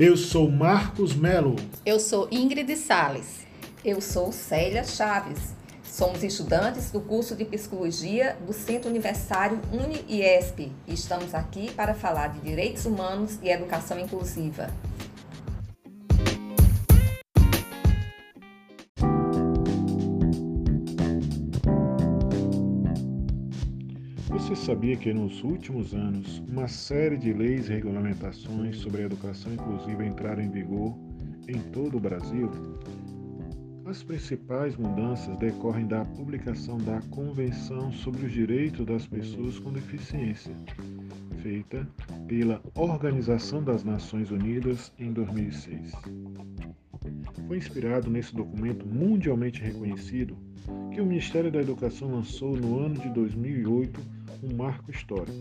Eu sou Marcos Melo. Eu sou Ingrid Sales. Eu sou Célia Chaves. Somos estudantes do curso de Psicologia do Centro Universitário Uni-IESP e estamos aqui para falar de direitos humanos e educação inclusiva. Você sabia que nos últimos anos uma série de leis e regulamentações sobre a educação inclusiva entraram em vigor em todo o Brasil? As principais mudanças decorrem da publicação da Convenção sobre os Direitos das Pessoas com Deficiência, feita pela Organização das Nações Unidas em 2006. Foi inspirado nesse documento mundialmente reconhecido que o Ministério da Educação lançou no ano de 2008 um marco histórico.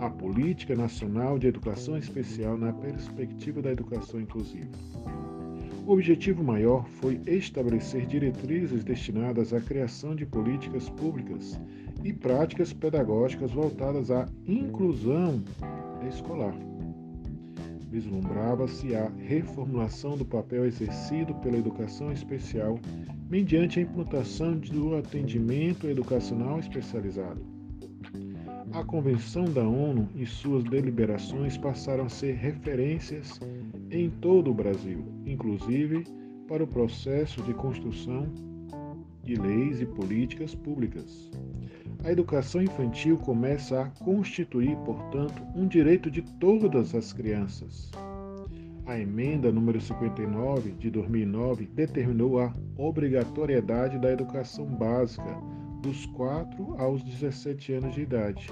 A Política Nacional de Educação Especial na perspectiva da educação inclusiva. O objetivo maior foi estabelecer diretrizes destinadas à criação de políticas públicas e práticas pedagógicas voltadas à inclusão escolar. Vislumbrava-se a reformulação do papel exercido pela educação especial mediante a implantação do atendimento educacional especializado a Convenção da ONU e suas deliberações passaram a ser referências em todo o Brasil, inclusive para o processo de construção de leis e políticas públicas. A educação infantil começa a constituir, portanto, um direito de todas as crianças. A emenda número 59 de 2009 determinou a obrigatoriedade da educação básica dos 4 aos 17 anos de idade.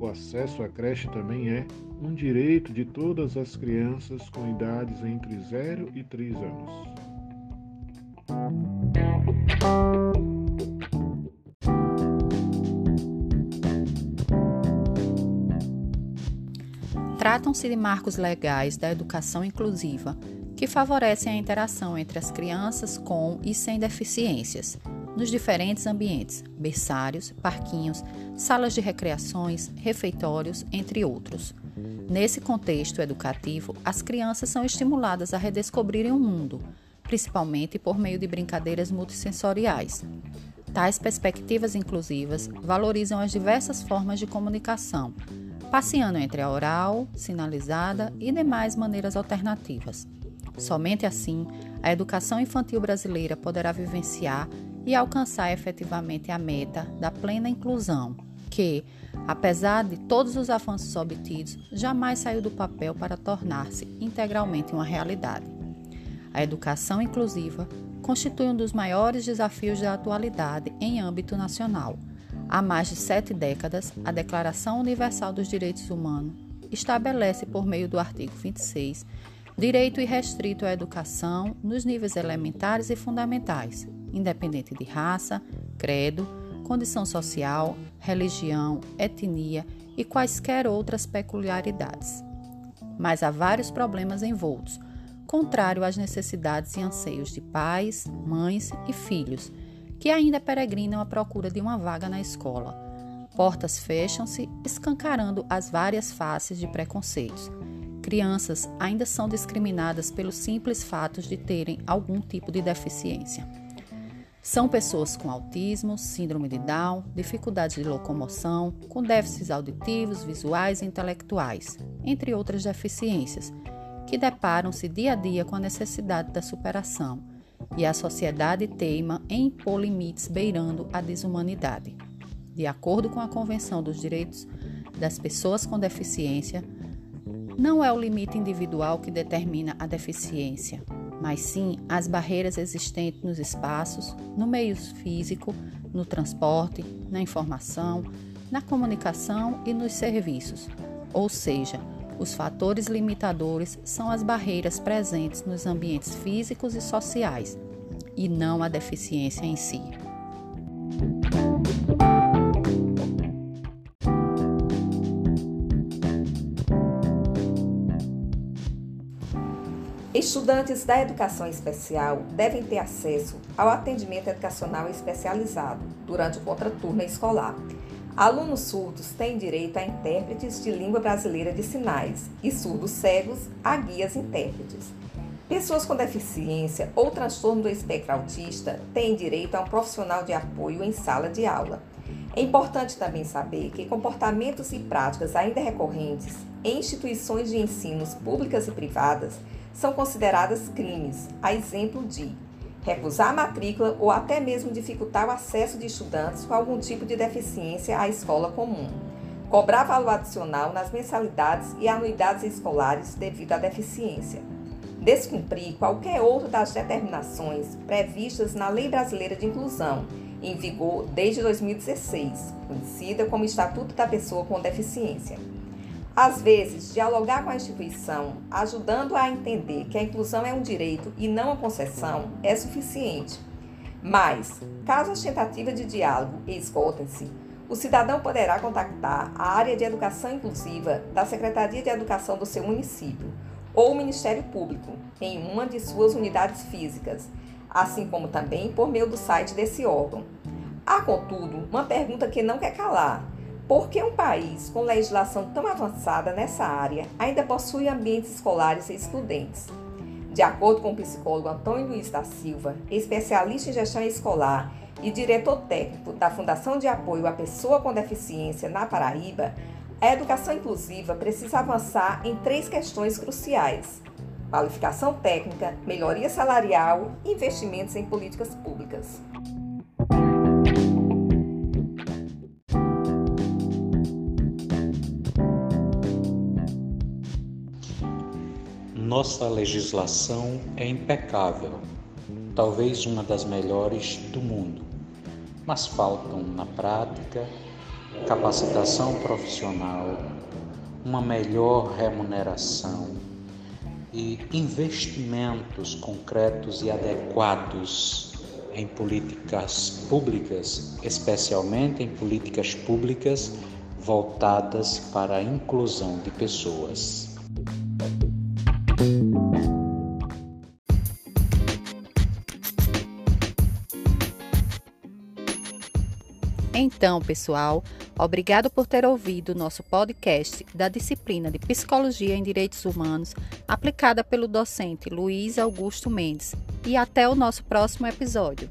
O acesso à creche também é um direito de todas as crianças com idades entre 0 e 3 anos. Tratam-se de marcos legais da educação inclusiva que favorecem a interação entre as crianças com e sem deficiências nos diferentes ambientes, berçários, parquinhos, salas de recreações, refeitórios, entre outros. Nesse contexto educativo, as crianças são estimuladas a redescobrirem o mundo, principalmente por meio de brincadeiras multissensoriais. Tais perspectivas inclusivas valorizam as diversas formas de comunicação, passeando entre a oral, sinalizada e demais maneiras alternativas. Somente assim, a educação infantil brasileira poderá vivenciar e alcançar efetivamente a meta da plena inclusão, que, apesar de todos os avanços obtidos, jamais saiu do papel para tornar-se integralmente uma realidade. A educação inclusiva constitui um dos maiores desafios da atualidade em âmbito nacional. Há mais de sete décadas, a Declaração Universal dos Direitos Humanos estabelece, por meio do artigo 26, direito irrestrito à educação nos níveis elementares e fundamentais, independente de raça, credo, condição social, religião, etnia e quaisquer outras peculiaridades. Mas há vários problemas envoltos, contrário às necessidades e anseios de pais, mães e filhos, que ainda peregrinam à procura de uma vaga na escola. Portas fecham-se, escancarando as várias faces de preconceitos. Crianças ainda são discriminadas pelos simples fatos de terem algum tipo de deficiência. São pessoas com autismo, síndrome de Down, dificuldades de locomoção, com déficits auditivos, visuais e intelectuais, entre outras deficiências, que deparam-se dia a dia com a necessidade da superação, e a sociedade teima em impor limites beirando a desumanidade. De acordo com a Convenção dos Direitos das Pessoas com Deficiência, não é o limite individual que determina a deficiência, mas sim as barreiras existentes nos espaços, no meio físico, no transporte, na informação, na comunicação e nos serviços. Ou seja, os fatores limitadores são as barreiras presentes nos ambientes físicos e sociais, e não a deficiência em si. Estudantes da educação especial devem ter acesso ao atendimento educacional especializado durante o contraturno escolar. Alunos surdos têm direito a intérpretes de língua brasileira de sinais e surdos cegos a guias intérpretes. Pessoas com deficiência ou transtorno do espectro autista têm direito a um profissional de apoio em sala de aula. É importante também saber que comportamentos e práticas ainda recorrentes em instituições de ensinos públicas e privadas são consideradas crimes, a exemplo de recusar a matrícula ou até mesmo dificultar o acesso de estudantes com algum tipo de deficiência à escola comum, cobrar valor adicional nas mensalidades e anuidades escolares devido à deficiência, descumprir qualquer outra das determinações previstas na Lei Brasileira de Inclusão, em vigor desde 2016, conhecida como Estatuto da Pessoa com Deficiência. Às vezes, dialogar com a instituição, ajudando a entender que a inclusão é um direito e não uma concessão, é suficiente. Mas, caso as tentativas de diálogo esgotem-se, o cidadão poderá contactar a área de educação inclusiva da Secretaria de Educação do seu município ou o Ministério Público em uma de suas unidades físicas, assim como também por meio do site desse órgão. Há, contudo, uma pergunta que não quer calar por que um país com legislação tão avançada nessa área ainda possui ambientes escolares excludentes? De acordo com o psicólogo Antônio Luiz da Silva, especialista em gestão escolar e diretor técnico da Fundação de Apoio à Pessoa com Deficiência na Paraíba, a educação inclusiva precisa avançar em três questões cruciais: qualificação técnica, melhoria salarial e investimentos em políticas públicas. Nossa legislação é impecável, talvez uma das melhores do mundo, mas faltam na prática capacitação profissional, uma melhor remuneração e investimentos concretos e adequados em políticas públicas, especialmente em políticas públicas voltadas para a inclusão de pessoas. Então, pessoal, obrigado por ter ouvido nosso podcast da disciplina de Psicologia em Direitos Humanos, aplicada pelo docente Luiz Augusto Mendes. E até o nosso próximo episódio.